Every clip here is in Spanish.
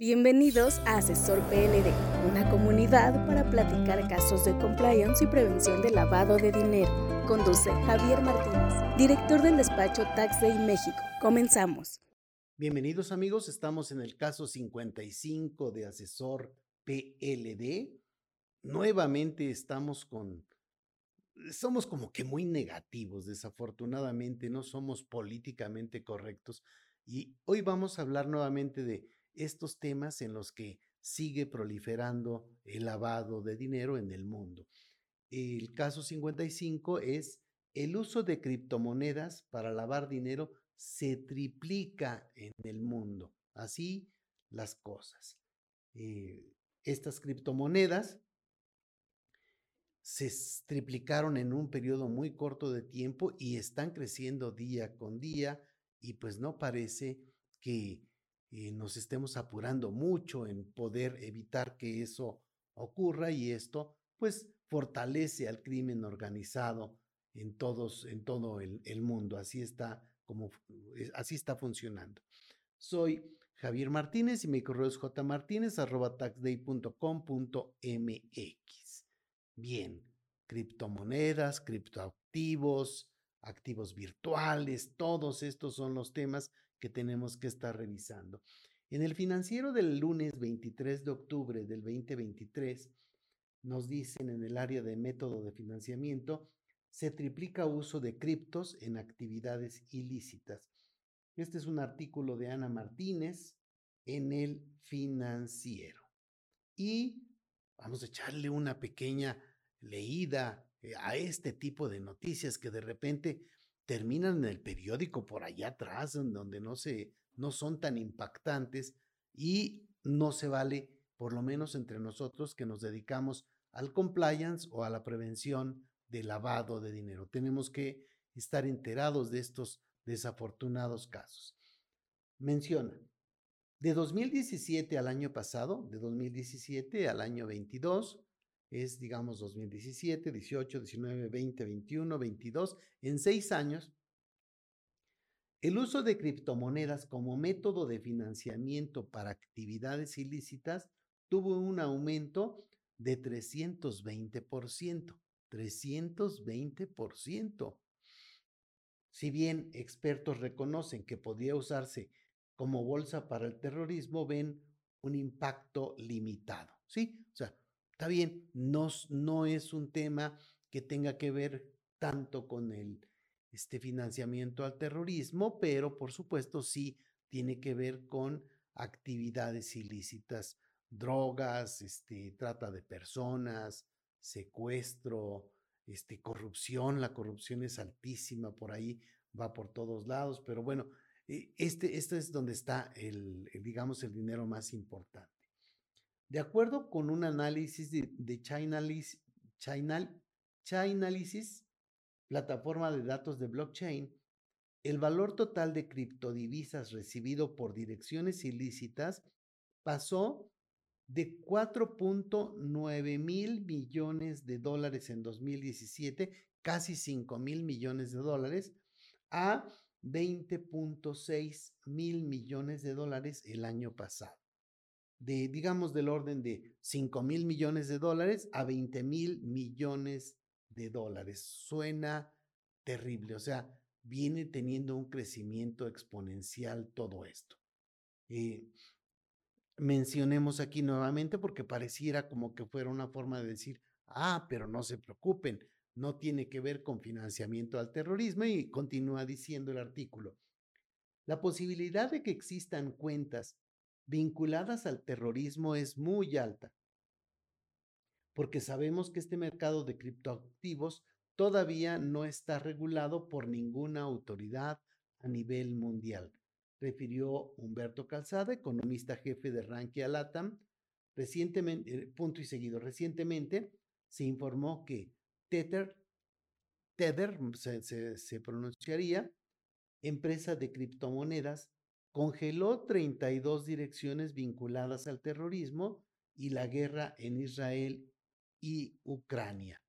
Bienvenidos a Asesor PLD, una comunidad para platicar casos de compliance y prevención de lavado de dinero. Conduce Javier Martínez, director del despacho Tax Day México. Comenzamos. Bienvenidos amigos, estamos en el caso 55 de Asesor PLD. Nuevamente estamos con... Somos como que muy negativos, desafortunadamente, no somos políticamente correctos. Y hoy vamos a hablar nuevamente de estos temas en los que sigue proliferando el lavado de dinero en el mundo. El caso 55 es el uso de criptomonedas para lavar dinero se triplica en el mundo. Así las cosas. Eh, estas criptomonedas se triplicaron en un periodo muy corto de tiempo y están creciendo día con día y pues no parece que eh, nos estemos apurando mucho en poder evitar que eso ocurra y esto pues fortalece al crimen organizado en todos en todo el, el mundo. Así está como eh, así está funcionando. Soy Javier Martínez y mi correo es jmartinez@taxday.com.mx bien criptomonedas criptoactivos activos virtuales todos estos son los temas que tenemos que estar revisando. En el financiero del lunes 23 de octubre del 2023, nos dicen en el área de método de financiamiento, se triplica uso de criptos en actividades ilícitas. Este es un artículo de Ana Martínez en el financiero. Y vamos a echarle una pequeña leída a este tipo de noticias que de repente terminan en el periódico por allá atrás, donde no, se, no son tan impactantes y no se vale, por lo menos entre nosotros que nos dedicamos al compliance o a la prevención de lavado de dinero. Tenemos que estar enterados de estos desafortunados casos. Menciona, de 2017 al año pasado, de 2017 al año 22, es, digamos, 2017, 18, 19, 20, 21, 22, en seis años, el uso de criptomonedas como método de financiamiento para actividades ilícitas tuvo un aumento de 320%. 320%. Si bien expertos reconocen que podría usarse como bolsa para el terrorismo, ven un impacto limitado. ¿Sí? O sea, Está bien, no, es un tema que tenga que ver tanto con el este financiamiento al terrorismo, pero por supuesto sí tiene que ver con actividades ilícitas, drogas, este, trata de personas, secuestro, este, corrupción. La corrupción es altísima por ahí, va por todos lados, pero bueno, e, este, este es donde está el, digamos, el dinero más importante. De acuerdo con un análisis de, Chainalysis, Chainalysis, plataforma de datos de blockchain, el valor total de criptodivisas recibido por direcciones ilícitas pasó de 4.9 mil millones de dólares en 2017, casi 5 mil millones de dólares, a 20.6 mil millones de dólares el año pasado de, digamos, del orden de 5 mil millones de dólares a 20 mil millones de dólares. Suena terrible, o sea, viene teniendo un crecimiento exponencial todo esto. Eh, mencionemos aquí nuevamente porque pareciera como que fuera una forma de decir, ah, pero no se preocupen, no tiene que ver con financiamiento al terrorismo y continúa diciendo el artículo. La posibilidad de que existan cuentas vinculadas al terrorismo es muy alta, porque sabemos que este mercado de criptoactivos todavía no está regulado por ninguna autoridad a nivel mundial, refirió Humberto Calzada, economista jefe de Rankia Latam. Recientemente, eh, punto y seguido, recientemente se informó que Tether, Tether se, se pronunciaría, empresa de criptomonedas, congeló 32 direcciones vinculadas al terrorismo y la guerra en Israel y Ucrania.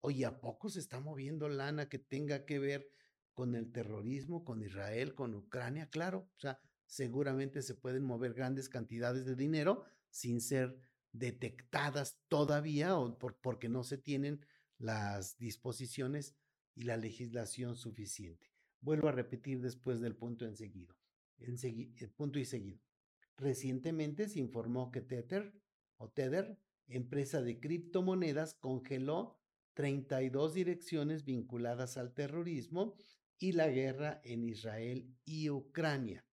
Oye, ¿a poco se está moviendo lana que tenga que ver con el terrorismo, con Israel, con Ucrania? Claro, o sea, seguramente se pueden mover grandes cantidades de dinero sin ser detectadas todavía o porque no se tienen las disposiciones y la legislación suficiente. Vuelvo a repetir después del punto en seguido. Punto y seguido. Recientemente se informó que Tether o Tether, empresa de criptomonedas, congeló 32 direcciones vinculadas al terrorismo y la guerra en Israel y Ucrania.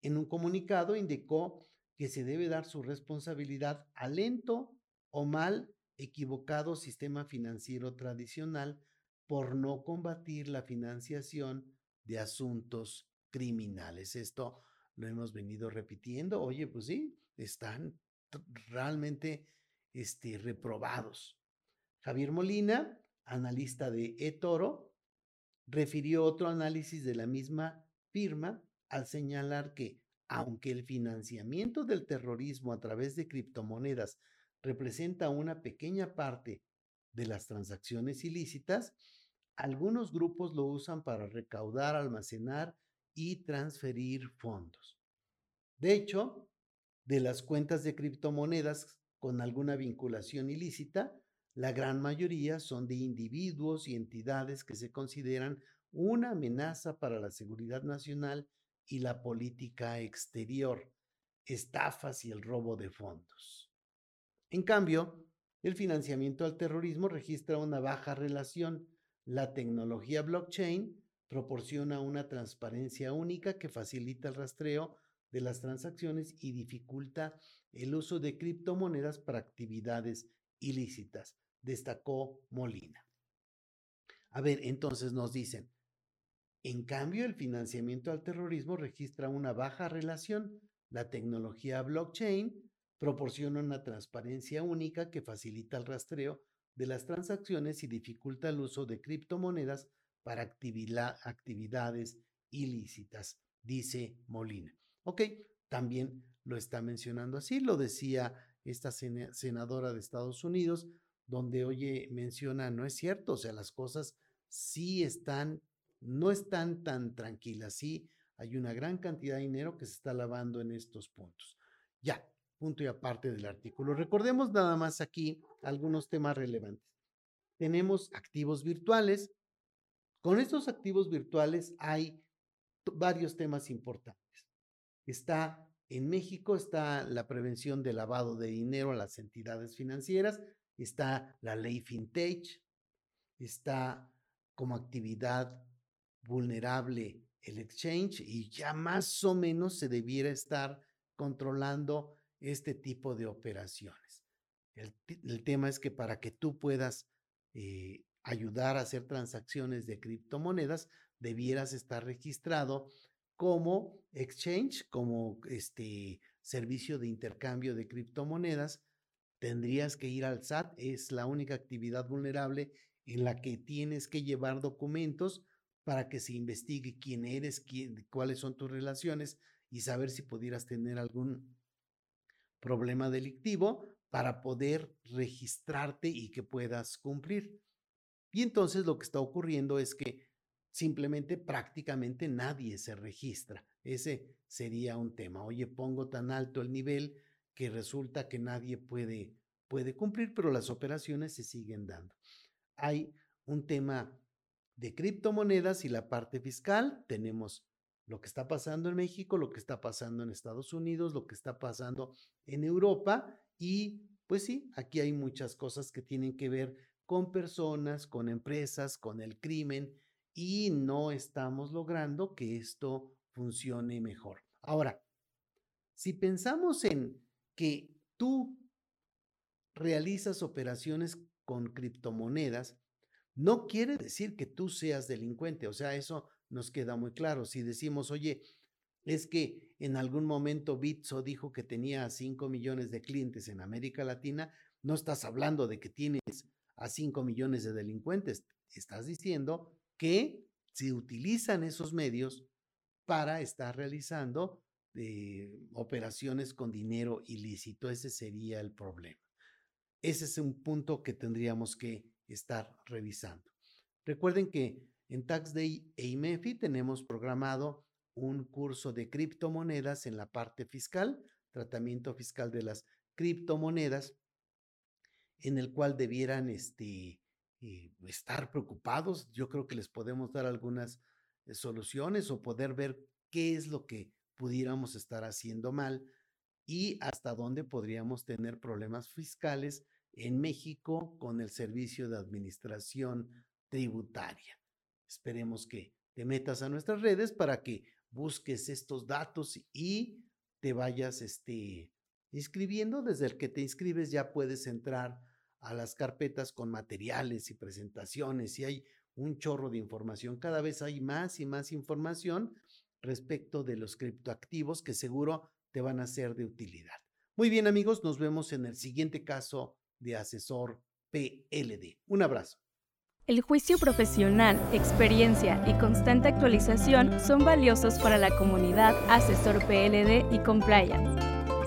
En un comunicado indicó que se debe dar su responsabilidad al lento o mal equivocado sistema financiero tradicional por no combatir la financiación de asuntos criminales. Esto lo hemos venido repitiendo. Oye, pues sí, están realmente este, reprobados. Javier Molina, analista de eToro, refirió otro análisis de la misma firma al señalar que, aunque el financiamiento del terrorismo a través de criptomonedas representa una pequeña parte de las transacciones ilícitas, algunos grupos lo usan para recaudar, almacenar y transferir fondos. De hecho, de las cuentas de criptomonedas con alguna vinculación ilícita, la gran mayoría son de individuos y entidades que se consideran una amenaza para la seguridad nacional y la política exterior, estafas y el robo de fondos. En cambio, el financiamiento al terrorismo registra una baja relación. La tecnología blockchain proporciona una transparencia única que facilita el rastreo de las transacciones y dificulta el uso de criptomonedas para actividades ilícitas, destacó Molina. A ver, entonces nos dicen, en cambio el financiamiento al terrorismo registra una baja relación. La tecnología blockchain proporciona una transparencia única que facilita el rastreo de las transacciones y dificulta el uso de criptomonedas para actividades ilícitas, dice Molina. Ok, también lo está mencionando así, lo decía esta senadora de Estados Unidos, donde oye, menciona, no es cierto, o sea, las cosas sí están, no están tan tranquilas, sí hay una gran cantidad de dinero que se está lavando en estos puntos. Ya, punto y aparte del artículo. Recordemos nada más aquí algunos temas relevantes. Tenemos activos virtuales. Con estos activos virtuales hay varios temas importantes. Está en México está la prevención del lavado de dinero a las entidades financieras, está la ley FinTech, está como actividad vulnerable el exchange y ya más o menos se debiera estar controlando este tipo de operaciones. El, tema es que para que tú puedas eh, ayudar a hacer transacciones de criptomonedas, debieras estar registrado como exchange, como este servicio de intercambio de criptomonedas. Tendrías que ir al SAT, es la única actividad vulnerable en la que tienes que llevar documentos para que se investigue quién eres, quién, cuáles son tus relaciones y saber si pudieras tener algún problema delictivo para poder registrarte y que puedas cumplir. Y entonces lo que está ocurriendo es que simplemente prácticamente nadie se registra. Ese sería un tema. Oye, pongo tan alto el nivel que resulta que nadie puede, puede cumplir, pero las operaciones se siguen dando. Hay un tema de criptomonedas y la parte fiscal. Tenemos lo que está pasando en México, lo que está pasando en Estados Unidos, lo que está pasando en Europa y pues sí, aquí hay muchas cosas que tienen que ver con personas, con empresas, con el crimen y no estamos logrando que esto funcione mejor. Ahora, si pensamos en que tú realizas operaciones con criptomonedas, no quiere decir que tú seas delincuente, o sea, eso nos queda muy claro. Si decimos, oye, es que en algún momento Bitso dijo que tenía 5 millones de clientes en América Latina, no estás hablando de que tienes a 5 millones de delincuentes, estás diciendo que se utilizan esos medios para estar realizando eh, operaciones con dinero ilícito. Ese sería el problema. Ese es un punto que tendríamos que estar revisando. Recuerden que en Tax Day e IMEFI tenemos programado un curso de criptomonedas en la parte fiscal, tratamiento fiscal de las criptomonedas, en el cual debieran este, eh, estar preocupados. Yo creo que les podemos dar algunas eh, soluciones o poder ver qué es lo que pudiéramos estar haciendo mal y hasta dónde podríamos tener problemas fiscales en México con el servicio de administración tributaria. Esperemos que te metas a nuestras redes para que busques estos datos y te vayas este, inscribiendo. Desde el que te inscribes ya puedes entrar a las carpetas con materiales y presentaciones y hay un chorro de información. Cada vez hay más y más información respecto de los criptoactivos que seguro te van a ser de utilidad. Muy bien amigos, nos vemos en el siguiente caso de asesor PLD. Un abrazo. El juicio profesional, experiencia y constante actualización son valiosos para la comunidad Asesor PLD y Compliance.